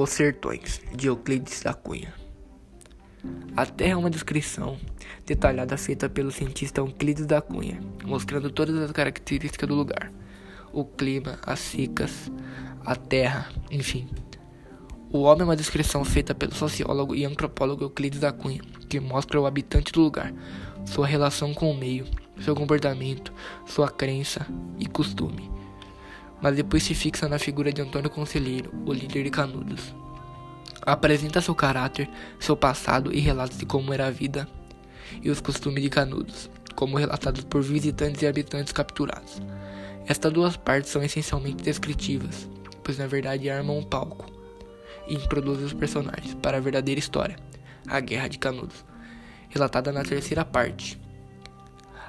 Os Sertões, de Euclides da Cunha. A Terra é uma descrição detalhada feita pelo cientista Euclides da Cunha, mostrando todas as características do lugar: o clima, as secas, a terra, enfim. O homem é uma descrição feita pelo sociólogo e antropólogo Euclides da Cunha, que mostra o habitante do lugar, sua relação com o meio, seu comportamento, sua crença e costume mas depois se fixa na figura de Antônio Conselheiro, o líder de Canudos. Apresenta seu caráter, seu passado e relatos de como era a vida e os costumes de Canudos, como relatados por visitantes e habitantes capturados. Estas duas partes são essencialmente descritivas, pois na verdade armam um palco e introduzem os personagens para a verdadeira história, a Guerra de Canudos, relatada na terceira parte.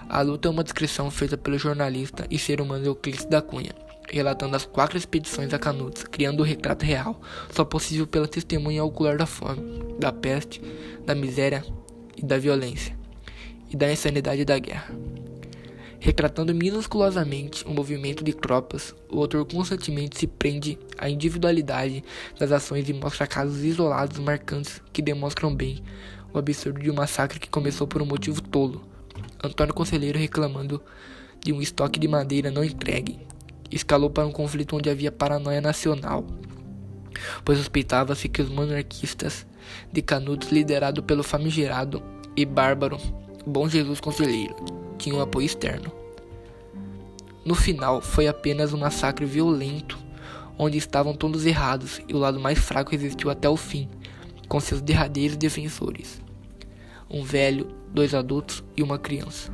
A luta é uma descrição feita pelo jornalista e ser humano Euclides da Cunha, relatando as quatro expedições a Canudos, criando o retrato real, só possível pela testemunha ocular da fome, da peste, da miséria e da violência, e da insanidade da guerra. Retratando minusculosamente o movimento de tropas, o autor constantemente se prende à individualidade das ações e mostra casos isolados marcantes que demonstram bem o absurdo de um massacre que começou por um motivo tolo. Antônio Conselheiro reclamando de um estoque de madeira não entregue, escalou para um conflito onde havia paranoia nacional, pois suspeitava-se que os monarquistas de Canudos, liderado pelo famigerado e bárbaro Bom Jesus Conselheiro, tinham apoio externo. No final, foi apenas um massacre violento, onde estavam todos errados e o lado mais fraco resistiu até o fim, com seus derradeiros defensores: um velho, dois adultos e uma criança.